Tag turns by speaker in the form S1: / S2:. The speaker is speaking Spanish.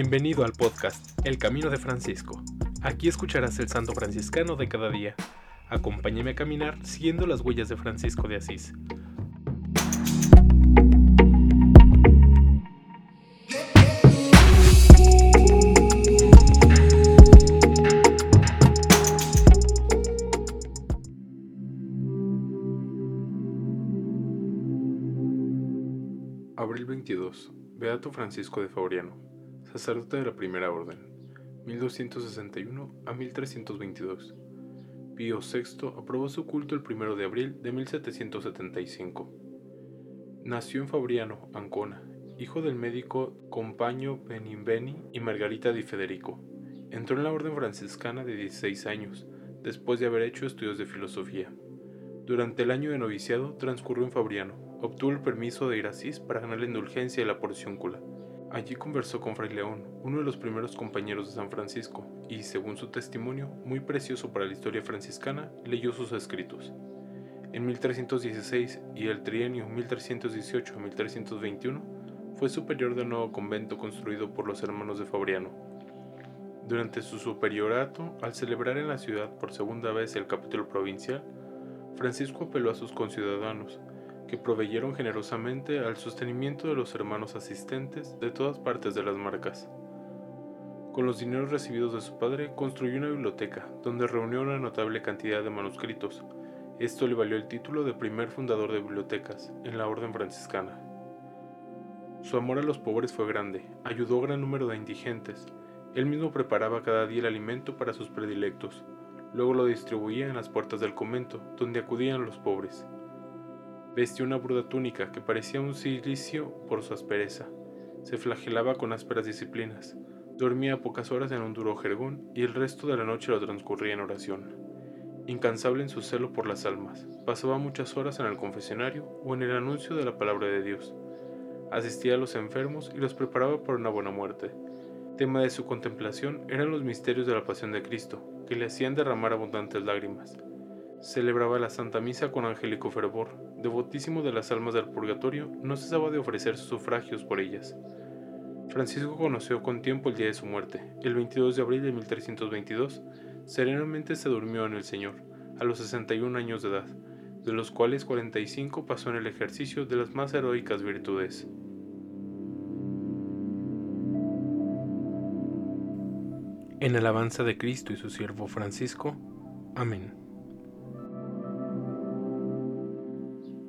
S1: Bienvenido al podcast El Camino de Francisco. Aquí escucharás el santo franciscano de cada día. Acompáñame a caminar siguiendo las huellas de Francisco de Asís.
S2: Abril 22. Beato Francisco de Fauriano, sacerdote de la Primera Orden, 1261 a 1322. Pío VI aprobó su culto el 1 de abril de 1775. Nació en Fabriano, Ancona, hijo del médico Compaño Benimbeni y Margarita di Federico. Entró en la orden franciscana de 16 años, después de haber hecho estudios de filosofía. Durante el año de noviciado transcurrió en Fabriano, obtuvo el permiso de ir a para ganar la indulgencia de la porciúncula. Allí conversó con Fray León, uno de los primeros compañeros de San Francisco, y, según su testimonio, muy precioso para la historia franciscana, leyó sus escritos. En 1316 y el trienio 1318-1321 fue superior del nuevo convento construido por los hermanos de Fabriano. Durante su superiorato, al celebrar en la ciudad por segunda vez el capítulo provincial, Francisco apeló a sus conciudadanos que proveyeron generosamente al sostenimiento de los hermanos asistentes de todas partes de las marcas. Con los dineros recibidos de su padre, construyó una biblioteca, donde reunió una notable cantidad de manuscritos. Esto le valió el título de primer fundador de bibliotecas en la orden franciscana. Su amor a los pobres fue grande, ayudó a gran número de indigentes. Él mismo preparaba cada día el alimento para sus predilectos, luego lo distribuía en las puertas del convento, donde acudían los pobres. Vestía una burda túnica que parecía un cilicio por su aspereza. Se flagelaba con ásperas disciplinas. Dormía pocas horas en un duro jergón y el resto de la noche lo transcurría en oración. Incansable en su celo por las almas, pasaba muchas horas en el confesionario o en el anuncio de la palabra de Dios. Asistía a los enfermos y los preparaba para una buena muerte. Tema de su contemplación eran los misterios de la pasión de Cristo, que le hacían derramar abundantes lágrimas. Celebraba la Santa Misa con angélico fervor, devotísimo de las almas del purgatorio, no cesaba de ofrecer sus sufragios por ellas. Francisco conoció con tiempo el día de su muerte, el 22 de abril de 1322, serenamente se durmió en el Señor, a los 61 años de edad, de los cuales 45 pasó en el ejercicio de las más heroicas virtudes.
S1: En alabanza de Cristo y su siervo Francisco. Amén.